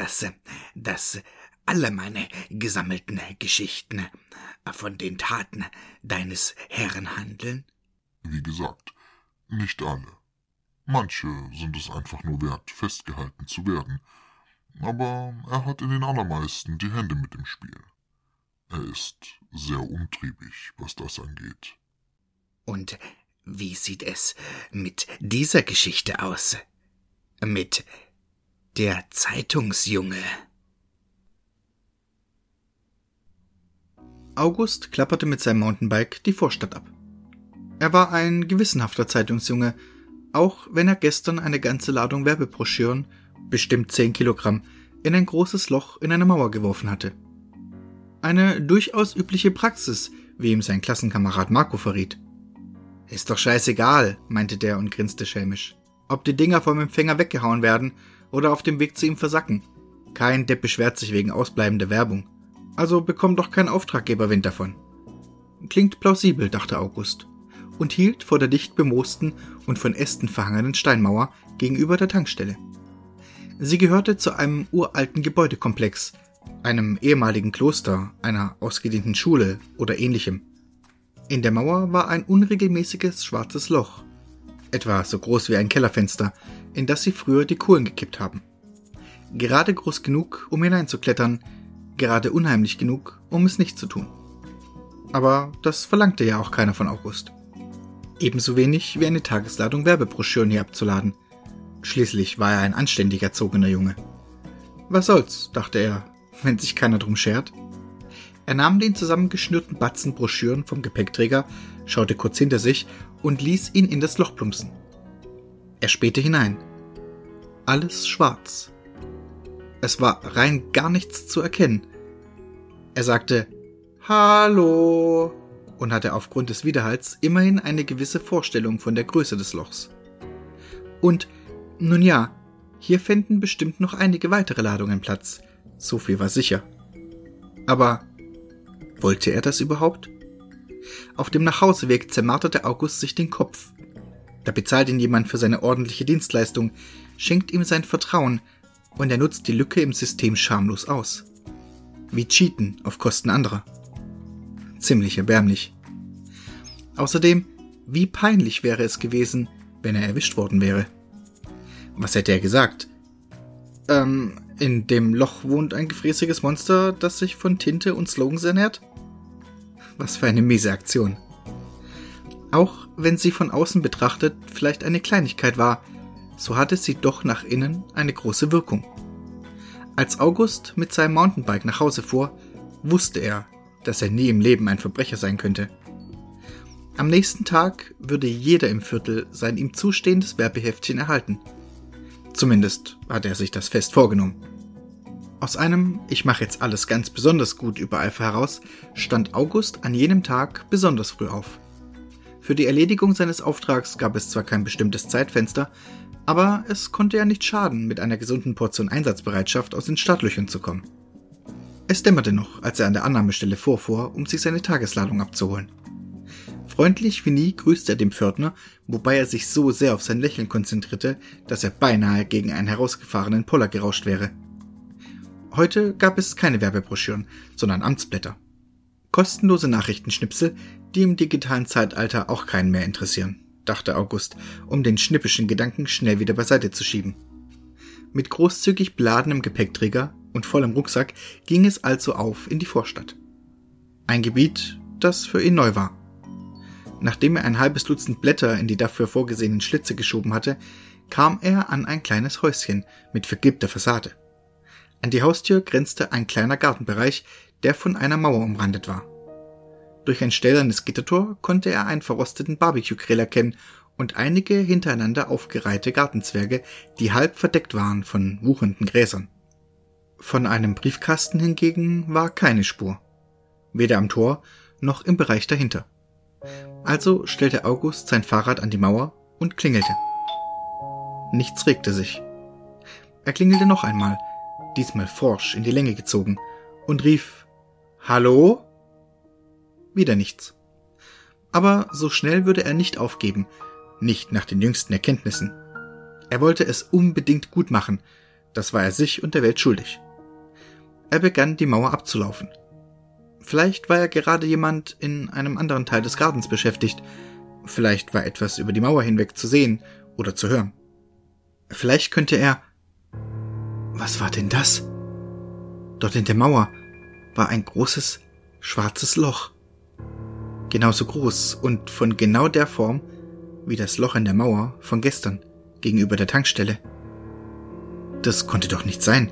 Aber heißt das, dass alle meine gesammelten Geschichten von den Taten deines Herrn handeln? Wie gesagt, nicht alle. Manche sind es einfach nur wert, festgehalten zu werden, aber er hat in den allermeisten die Hände mit im Spiel. Er ist sehr umtriebig, was das angeht. Und wie sieht es mit dieser Geschichte aus? Mit der Zeitungsjunge. August klapperte mit seinem Mountainbike die Vorstadt ab. Er war ein gewissenhafter Zeitungsjunge, auch wenn er gestern eine ganze Ladung Werbebroschüren, bestimmt zehn Kilogramm, in ein großes Loch in eine Mauer geworfen hatte. Eine durchaus übliche Praxis, wie ihm sein Klassenkamerad Marco verriet. Ist doch scheißegal, meinte der und grinste schelmisch. Ob die Dinger vom Empfänger weggehauen werden oder auf dem Weg zu ihm versacken. Kein Depp beschwert sich wegen ausbleibender Werbung. Also bekommt doch kein Auftraggeber Wind davon. Klingt plausibel, dachte August und hielt vor der dicht bemoosten und von Ästen verhangenen Steinmauer gegenüber der Tankstelle. Sie gehörte zu einem uralten Gebäudekomplex, einem ehemaligen Kloster, einer ausgedehnten Schule oder ähnlichem. In der Mauer war ein unregelmäßiges schwarzes Loch, etwa so groß wie ein Kellerfenster, in das sie früher die Kohlen gekippt haben. Gerade groß genug, um hineinzuklettern, gerade unheimlich genug, um es nicht zu tun. Aber das verlangte ja auch keiner von August. Ebenso wenig wie eine Tagesladung Werbebroschüren hier abzuladen. Schließlich war er ein anständig erzogener Junge. Was soll's, dachte er, wenn sich keiner drum schert. Er nahm den zusammengeschnürten Batzen Broschüren vom Gepäckträger, schaute kurz hinter sich und ließ ihn in das Loch plumpsen. Er spähte hinein. Alles schwarz. Es war rein gar nichts zu erkennen. Er sagte Hallo und hatte aufgrund des Widerhalls immerhin eine gewisse Vorstellung von der Größe des Lochs. Und, nun ja, hier fänden bestimmt noch einige weitere Ladungen Platz, so viel war sicher. Aber wollte er das überhaupt? Auf dem Nachhauseweg zermarterte August sich den Kopf. Da bezahlt ihn jemand für seine ordentliche Dienstleistung, schenkt ihm sein Vertrauen und er nutzt die Lücke im System schamlos aus. Wie Cheaten auf Kosten anderer ziemlich erbärmlich. Außerdem, wie peinlich wäre es gewesen, wenn er erwischt worden wäre. Was hätte er gesagt? Ähm, in dem Loch wohnt ein gefräßiges Monster, das sich von Tinte und Slogans ernährt? Was für eine miese Aktion. Auch wenn sie von außen betrachtet vielleicht eine Kleinigkeit war, so hatte sie doch nach innen eine große Wirkung. Als August mit seinem Mountainbike nach Hause fuhr, wusste er, dass er nie im Leben ein Verbrecher sein könnte. Am nächsten Tag würde jeder im Viertel sein ihm zustehendes Werbeheftchen erhalten. Zumindest hatte er sich das fest vorgenommen. Aus einem Ich mache jetzt alles ganz besonders gut über Alpha heraus stand August an jenem Tag besonders früh auf. Für die Erledigung seines Auftrags gab es zwar kein bestimmtes Zeitfenster, aber es konnte ja nicht schaden, mit einer gesunden Portion Einsatzbereitschaft aus den Startlöchern zu kommen. Es dämmerte noch, als er an der Annahmestelle vorfuhr, um sich seine Tagesladung abzuholen. Freundlich wie nie grüßte er dem Pförtner, wobei er sich so sehr auf sein Lächeln konzentrierte, dass er beinahe gegen einen herausgefahrenen Poller gerauscht wäre. Heute gab es keine Werbebroschüren, sondern Amtsblätter. Kostenlose Nachrichtenschnipsel, die im digitalen Zeitalter auch keinen mehr interessieren, dachte August, um den schnippischen Gedanken schnell wieder beiseite zu schieben. Mit großzügig beladenem Gepäckträger und vollem Rucksack ging es also auf in die Vorstadt. Ein Gebiet, das für ihn neu war. Nachdem er ein halbes Dutzend Blätter in die dafür vorgesehenen Schlitze geschoben hatte, kam er an ein kleines Häuschen mit vergilbter Fassade. An die Haustür grenzte ein kleiner Gartenbereich, der von einer Mauer umrandet war. Durch ein stählernes Gittertor konnte er einen verrosteten Barbecue-Grill erkennen und einige hintereinander aufgereihte Gartenzwerge, die halb verdeckt waren von wuchernden Gräsern. Von einem Briefkasten hingegen war keine Spur. Weder am Tor noch im Bereich dahinter. Also stellte August sein Fahrrad an die Mauer und klingelte. Nichts regte sich. Er klingelte noch einmal, diesmal forsch in die Länge gezogen, und rief Hallo? Wieder nichts. Aber so schnell würde er nicht aufgeben, nicht nach den jüngsten Erkenntnissen. Er wollte es unbedingt gut machen, Das war er sich und der Welt schuldig. Er begann, die Mauer abzulaufen. Vielleicht war er gerade jemand in einem anderen Teil des Gartens beschäftigt. Vielleicht war etwas über die Mauer hinweg zu sehen oder zu hören. Vielleicht könnte er. Was war denn das? Dort in der Mauer war ein großes, schwarzes Loch. Genauso groß und von genau der Form wie das Loch in der Mauer von gestern gegenüber der Tankstelle. Das konnte doch nicht sein.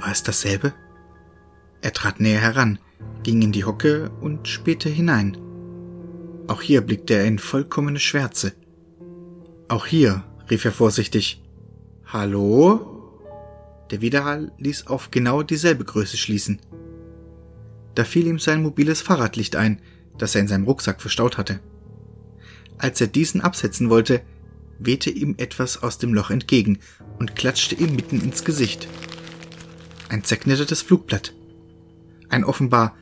War es dasselbe? Er trat näher heran, ging in die Hocke und spähte hinein. Auch hier blickte er in vollkommene Schwärze. Auch hier rief er vorsichtig Hallo? Der Widerhall ließ auf genau dieselbe Größe schließen. Da fiel ihm sein mobiles Fahrradlicht ein, das er in seinem Rucksack verstaut hatte. Als er diesen absetzen wollte, wehte ihm etwas aus dem Loch entgegen und klatschte ihm mitten ins Gesicht. Ein zerknittertes Flugblatt. Ein offenbar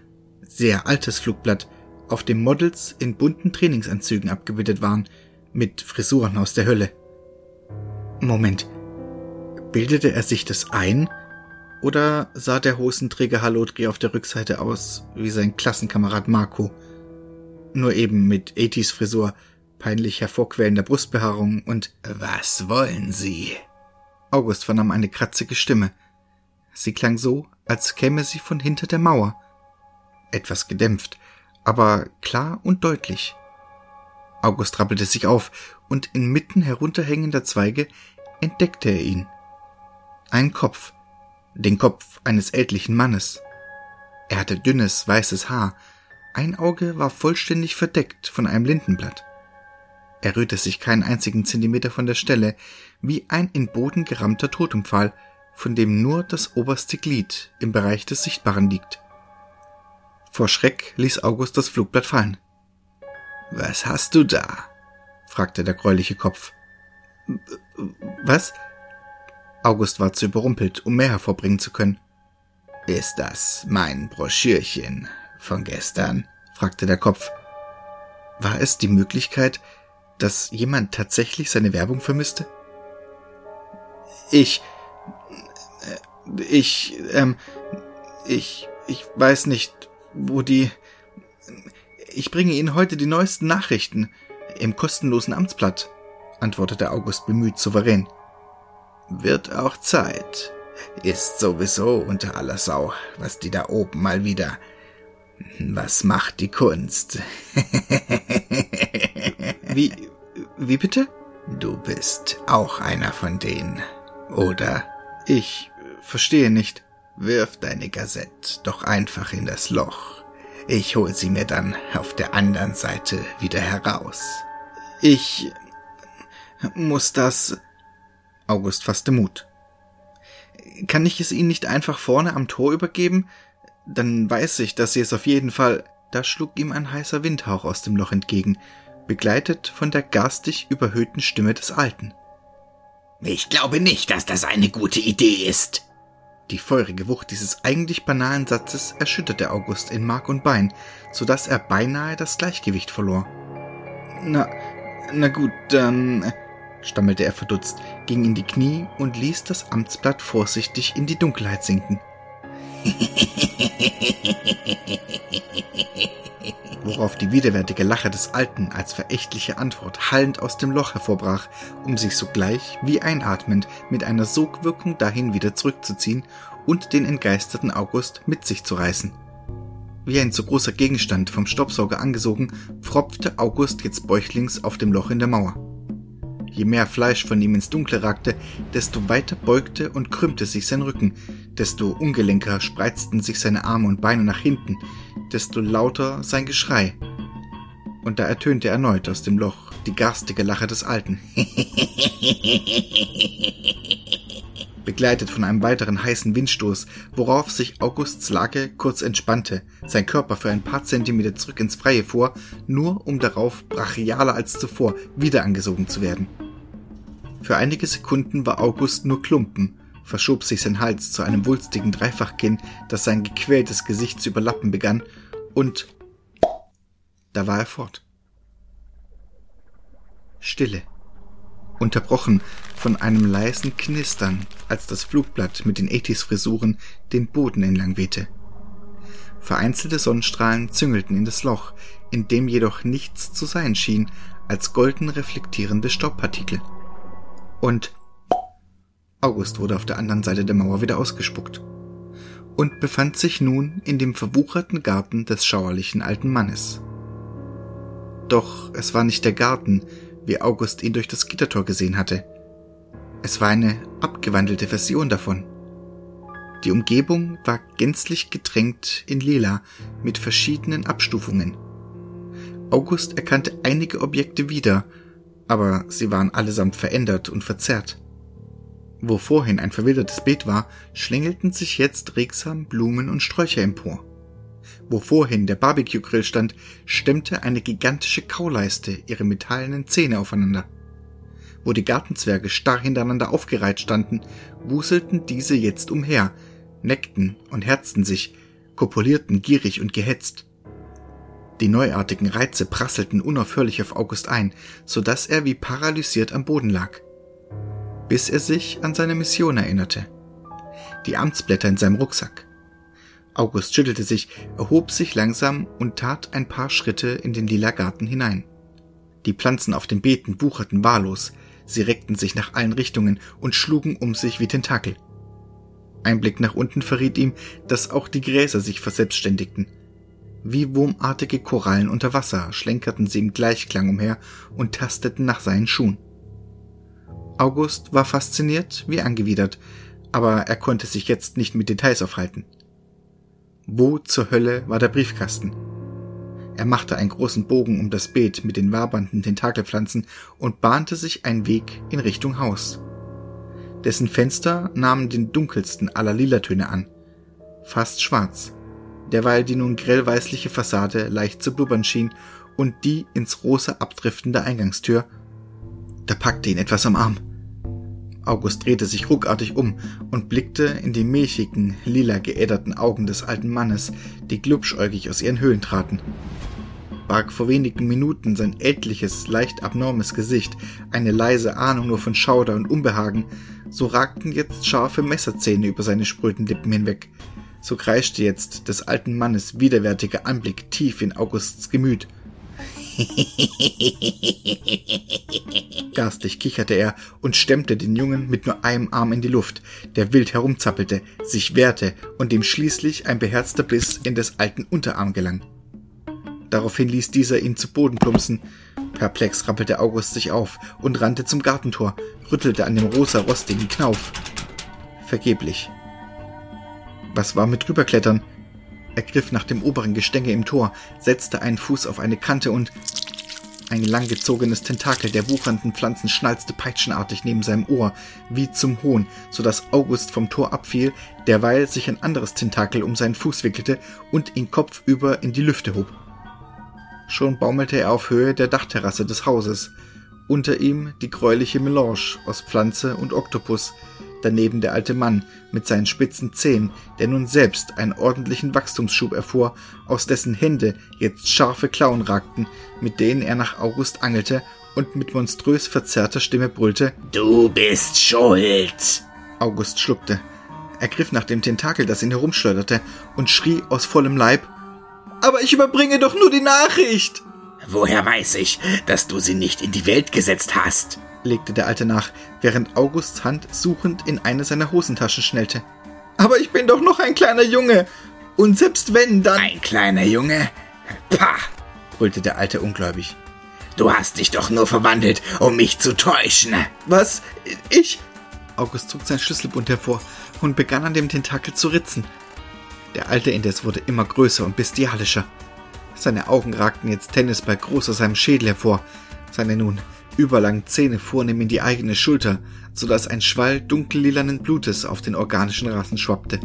sehr altes Flugblatt, auf dem Models in bunten Trainingsanzügen abgebildet waren, mit Frisuren aus der Hölle. Moment. Bildete er sich das ein? Oder sah der Hosenträger Halotri auf der Rückseite aus wie sein Klassenkamerad Marco? Nur eben mit 80s Frisur, peinlich hervorquellender Brustbehaarung und Was wollen Sie? August vernahm eine kratzige Stimme. Sie klang so, als käme sie von hinter der Mauer. Etwas gedämpft, aber klar und deutlich. August rappelte sich auf, und inmitten herunterhängender Zweige entdeckte er ihn. Ein Kopf, den Kopf eines ältlichen Mannes. Er hatte dünnes, weißes Haar, ein Auge war vollständig verdeckt von einem Lindenblatt. Er rührte sich keinen einzigen Zentimeter von der Stelle, wie ein in Boden gerammter Totempfahl, von dem nur das oberste Glied im Bereich des Sichtbaren liegt. Vor Schreck ließ August das Flugblatt fallen. Was hast du da? fragte der gräuliche Kopf. Was? August war zu überrumpelt, um mehr hervorbringen zu können. Ist das mein Broschürchen von gestern? fragte der Kopf. War es die Möglichkeit, dass jemand tatsächlich seine Werbung vermisste? Ich. Äh, ich. Ähm. Ich. Ich weiß nicht, wo die. Ich bringe Ihnen heute die neuesten Nachrichten im kostenlosen Amtsblatt, antwortete August bemüht souverän. Wird auch Zeit. Ist sowieso unter aller Sau, was die da oben mal wieder. Was macht die Kunst? wie, wie bitte? Du bist auch einer von denen, oder? Ich verstehe nicht. Wirf deine Gazette doch einfach in das Loch. Ich hol sie mir dann auf der anderen Seite wieder heraus. Ich muss das. August fasste Mut. Kann ich es Ihnen nicht einfach vorne am Tor übergeben? Dann weiß ich, dass Sie es auf jeden Fall. Da schlug ihm ein heißer Windhauch aus dem Loch entgegen, begleitet von der garstig überhöhten Stimme des Alten. Ich glaube nicht, dass das eine gute Idee ist. Die feurige Wucht dieses eigentlich banalen Satzes erschütterte August in Mark und Bein, so dass er beinahe das Gleichgewicht verlor. Na, na gut, dann, stammelte er verdutzt, ging in die Knie und ließ das Amtsblatt vorsichtig in die Dunkelheit sinken. Worauf die widerwärtige Lache des Alten als verächtliche Antwort hallend aus dem Loch hervorbrach, um sich sogleich, wie einatmend, mit einer Sogwirkung dahin wieder zurückzuziehen und den entgeisterten August mit sich zu reißen. Wie ein zu großer Gegenstand vom Staubsauger angesogen, pfropfte August jetzt bäuchlings auf dem Loch in der Mauer. Je mehr Fleisch von ihm ins Dunkle ragte, desto weiter beugte und krümmte sich sein Rücken, desto ungelenker spreizten sich seine Arme und Beine nach hinten, desto lauter sein Geschrei. Und da ertönte erneut aus dem Loch die garstige Lache des Alten. begleitet von einem weiteren heißen Windstoß, worauf sich Augusts Lage kurz entspannte, sein Körper für ein paar Zentimeter zurück ins Freie fuhr, nur um darauf brachialer als zuvor wieder angesogen zu werden. Für einige Sekunden war August nur Klumpen, verschob sich sein Hals zu einem wulstigen Dreifachkinn, das sein gequältes Gesicht zu überlappen begann, und da war er fort. Stille. unterbrochen von einem leisen Knistern, als das Flugblatt mit den 80s-Frisuren den Boden entlang wehte. Vereinzelte Sonnenstrahlen züngelten in das Loch, in dem jedoch nichts zu sein schien als golden reflektierende Staubpartikel. Und August wurde auf der anderen Seite der Mauer wieder ausgespuckt und befand sich nun in dem verwucherten Garten des schauerlichen alten Mannes. Doch es war nicht der Garten, wie August ihn durch das Gittertor gesehen hatte. Es war eine abgewandelte Version davon. Die Umgebung war gänzlich getränkt in Lila mit verschiedenen Abstufungen. August erkannte einige Objekte wieder, aber sie waren allesamt verändert und verzerrt. Wo vorhin ein verwildertes Beet war, schlängelten sich jetzt regsam Blumen und Sträucher empor. Wo vorhin der Barbecue-Grill stand, stemmte eine gigantische Kauleiste ihre metallenen Zähne aufeinander. Wo die Gartenzwerge starr hintereinander aufgereiht standen, wuselten diese jetzt umher, neckten und herzten sich, kopulierten gierig und gehetzt. Die neuartigen Reize prasselten unaufhörlich auf August ein, so dass er wie paralysiert am Boden lag. Bis er sich an seine Mission erinnerte. Die Amtsblätter in seinem Rucksack. August schüttelte sich, erhob sich langsam und tat ein paar Schritte in den lila Garten hinein. Die Pflanzen auf den Beeten wucherten wahllos, sie reckten sich nach allen Richtungen und schlugen um sich wie Tentakel. Ein Blick nach unten verriet ihm, dass auch die Gräser sich verselbstständigten. Wie wurmartige Korallen unter Wasser schlenkerten sie im Gleichklang umher und tasteten nach seinen Schuhen. August war fasziniert wie angewidert, aber er konnte sich jetzt nicht mit Details aufhalten. Wo zur Hölle war der Briefkasten? Er machte einen großen Bogen um das Beet mit den wabernden Tentakelpflanzen und bahnte sich einen Weg in Richtung Haus. Dessen Fenster nahmen den dunkelsten aller Lilatöne an, fast schwarz, derweil die nun grellweißliche Fassade leicht zu blubbern schien und die ins rosa abdriftende Eingangstür. Da packte ihn etwas am Arm. August drehte sich ruckartig um und blickte in die milchigen, lila geäderten Augen des alten Mannes, die glubschäugig aus ihren Höhlen traten. Barg vor wenigen Minuten sein ältliches, leicht abnormes Gesicht, eine leise Ahnung nur von Schauder und Unbehagen, so ragten jetzt scharfe Messerzähne über seine spröden Lippen hinweg. So kreischte jetzt des alten Mannes widerwärtiger Anblick tief in Augusts Gemüt. Garstlich kicherte er und stemmte den Jungen mit nur einem Arm in die Luft, der wild herumzappelte, sich wehrte und dem schließlich ein beherzter Biss in des alten Unterarm gelang. Daraufhin ließ dieser ihn zu Boden plumpsen. Perplex rappelte August sich auf und rannte zum Gartentor, rüttelte an dem rosa rostigen Knauf. Vergeblich. Was war mit drüberklettern? Er griff nach dem oberen Gestänge im Tor, setzte einen Fuß auf eine Kante und ein langgezogenes Tentakel der wuchernden Pflanzen schnalzte peitschenartig neben seinem Ohr, wie zum Hohn, so dass August vom Tor abfiel, derweil sich ein anderes Tentakel um seinen Fuß wickelte und ihn kopfüber in die Lüfte hob. Schon baumelte er auf Höhe der Dachterrasse des Hauses, unter ihm die gräuliche Melange aus Pflanze und Oktopus, daneben der alte Mann mit seinen spitzen Zähnen, der nun selbst einen ordentlichen Wachstumsschub erfuhr, aus dessen Hände jetzt scharfe Klauen ragten, mit denen er nach August angelte und mit monströs verzerrter Stimme brüllte Du bist schuld. August schluckte. Er griff nach dem Tentakel, das ihn herumschleuderte, und schrie aus vollem Leib Aber ich überbringe doch nur die Nachricht. Woher weiß ich, dass du sie nicht in die Welt gesetzt hast? Legte der Alte nach, während Augusts Hand suchend in eine seiner Hosentaschen schnellte. Aber ich bin doch noch ein kleiner Junge. Und selbst wenn, dann. Ein kleiner Junge? Pah! brüllte der Alte ungläubig. Du hast dich doch nur verwandelt, um mich zu täuschen. Was? Ich? August zog sein Schlüsselbund hervor und begann an dem Tentakel zu ritzen. Der Alte indes wurde immer größer und bestialischer. Seine Augen ragten jetzt Tennisball groß aus seinem Schädel hervor. Seine nun überlangen Zähne vornehm in die eigene Schulter, so dass ein Schwall dunkellilanen Blutes auf den organischen Rassen schwappte.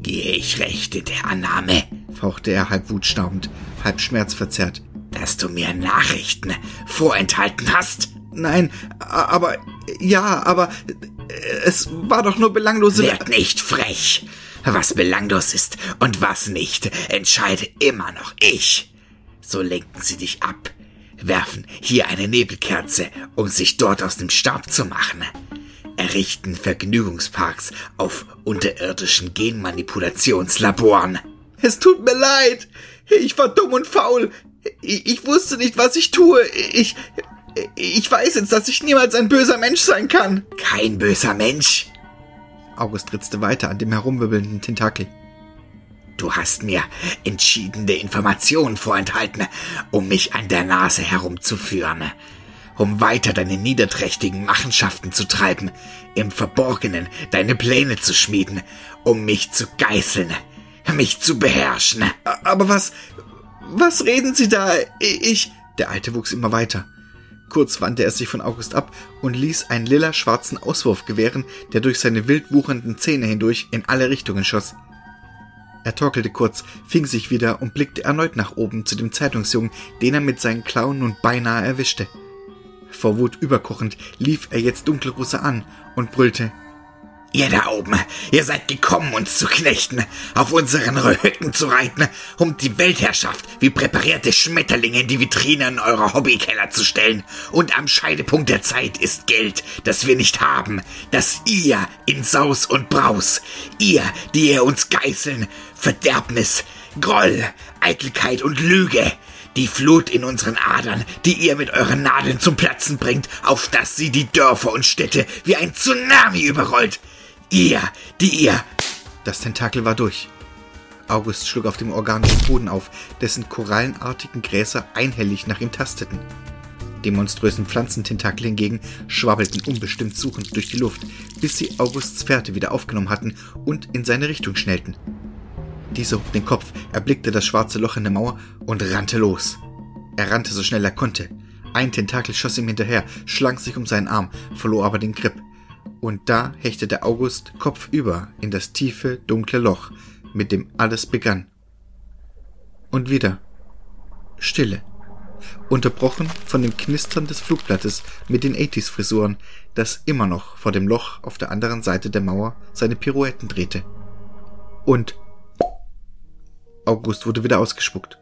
Gehe ich recht in der Annahme, fauchte er halb wutschnaubend, halb schmerzverzerrt, dass du mir Nachrichten vorenthalten hast? Nein, aber ja, aber es war doch nur belanglose. Werd nicht frech. Was belanglos ist und was nicht, entscheide immer noch ich. So lenken sie dich ab, werfen hier eine Nebelkerze, um sich dort aus dem Staub zu machen, errichten Vergnügungsparks auf unterirdischen Genmanipulationslaboren. Es tut mir leid. Ich war dumm und faul. Ich, ich wusste nicht, was ich tue. Ich, ich weiß jetzt, dass ich niemals ein böser Mensch sein kann. Kein böser Mensch. August ritzte weiter an dem herumwirbelnden Tentakel. Du hast mir entschiedene Informationen vorenthalten, um mich an der Nase herumzuführen, um weiter deine niederträchtigen Machenschaften zu treiben, im Verborgenen deine Pläne zu schmieden, um mich zu geißeln, mich zu beherrschen. Aber was, was reden Sie da? Ich, der Alte wuchs immer weiter. Kurz wandte er sich von August ab und ließ einen lila-schwarzen Auswurf gewähren, der durch seine wild wuchernden Zähne hindurch in alle Richtungen schoss. Er torkelte kurz, fing sich wieder und blickte erneut nach oben zu dem Zeitungsjungen, den er mit seinen Klauen nun beinahe erwischte. Vor Wut überkochend lief er jetzt Dunkelrusse an und brüllte Ihr da oben, ihr seid gekommen, uns zu knechten, auf unseren Rücken zu reiten, um die Weltherrschaft wie präparierte Schmetterlinge in die Vitrinen eurer Hobbykeller zu stellen. Und am Scheidepunkt der Zeit ist Geld, das wir nicht haben, das ihr in Saus und Braus, ihr, die ihr uns geißeln, Verderbnis, Groll, Eitelkeit und Lüge, die Flut in unseren Adern, die ihr mit euren Nadeln zum Platzen bringt, auf dass sie die Dörfer und Städte wie ein Tsunami überrollt. Ihr, die ihr. Das Tentakel war durch. August schlug auf dem organischen Boden auf, dessen korallenartigen Gräser einhellig nach ihm tasteten. Die monströsen Pflanzententakel hingegen schwabbelten unbestimmt suchend durch die Luft, bis sie Augusts Fährte wieder aufgenommen hatten und in seine Richtung schnellten. Dieser hob den Kopf, erblickte das schwarze Loch in der Mauer und rannte los. Er rannte so schnell er konnte. Ein Tentakel schoss ihm hinterher, schlang sich um seinen Arm, verlor aber den Grip und da hechtete August kopfüber in das tiefe, dunkle Loch, mit dem alles begann. Und wieder Stille, unterbrochen von dem Knistern des Flugblattes mit den 80s-Frisuren, das immer noch vor dem Loch auf der anderen Seite der Mauer seine Pirouetten drehte. Und August wurde wieder ausgespuckt.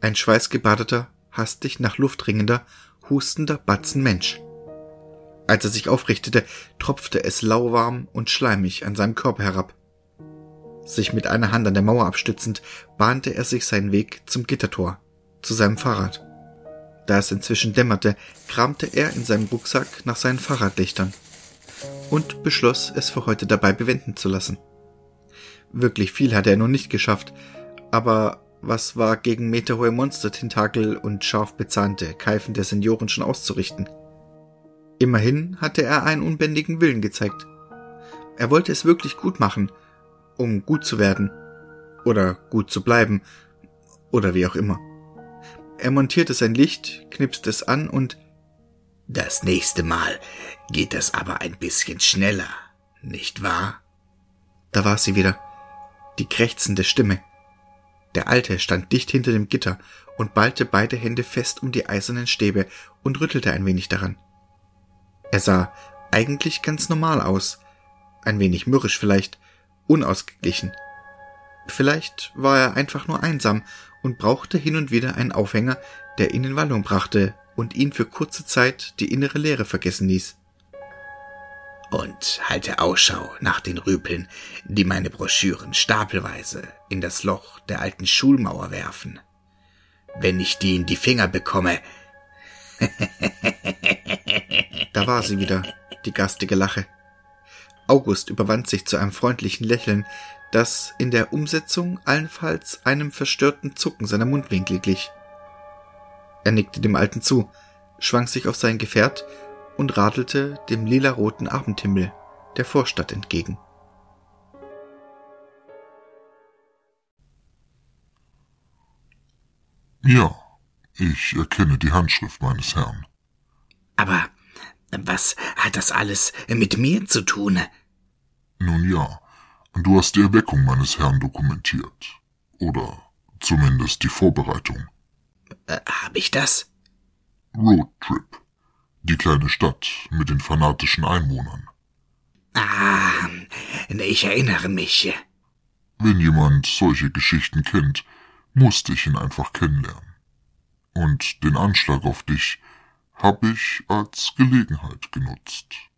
Ein schweißgebadeter, hastig nach Luft ringender, hustender Batzen Mensch. Als er sich aufrichtete, tropfte es lauwarm und schleimig an seinem Körper herab. Sich mit einer Hand an der Mauer abstützend, bahnte er sich seinen Weg zum Gittertor, zu seinem Fahrrad. Da es inzwischen dämmerte, kramte er in seinem Rucksack nach seinen Fahrradlichtern und beschloss, es für heute dabei bewenden zu lassen. Wirklich viel hatte er nun nicht geschafft, aber was war gegen meterhohe Monstertentakel und scharf bezahnte, keifende Senioren schon auszurichten? Immerhin hatte er einen unbändigen Willen gezeigt. Er wollte es wirklich gut machen, um gut zu werden oder gut zu bleiben oder wie auch immer. Er montierte sein Licht, knipste es an und Das nächste Mal geht das aber ein bisschen schneller, nicht wahr? Da war sie wieder, die krächzende Stimme. Der Alte stand dicht hinter dem Gitter und ballte beide Hände fest um die eisernen Stäbe und rüttelte ein wenig daran. Er sah eigentlich ganz normal aus. Ein wenig mürrisch vielleicht, unausgeglichen. Vielleicht war er einfach nur einsam und brauchte hin und wieder einen Aufhänger, der ihn in Wallung brachte und ihn für kurze Zeit die innere Leere vergessen ließ. Und halte Ausschau nach den Rüpeln, die meine Broschüren stapelweise in das Loch der alten Schulmauer werfen. Wenn ich die in die Finger bekomme, Da war sie wieder, die garstige Lache. August überwand sich zu einem freundlichen Lächeln, das in der Umsetzung allenfalls einem verstörten Zucken seiner Mundwinkel glich. Er nickte dem Alten zu, schwang sich auf sein Gefährt und radelte dem lilaroten Abendhimmel der Vorstadt entgegen. Ja, ich erkenne die Handschrift meines Herrn. Aber was hat das alles mit mir zu tun? Nun ja, du hast die Erweckung meines Herrn dokumentiert. Oder zumindest die Vorbereitung. Äh, hab ich das? Roadtrip. Die kleine Stadt mit den fanatischen Einwohnern. Ah, ich erinnere mich. Wenn jemand solche Geschichten kennt, musste ich ihn einfach kennenlernen. Und den Anschlag auf dich habe ich als Gelegenheit genutzt.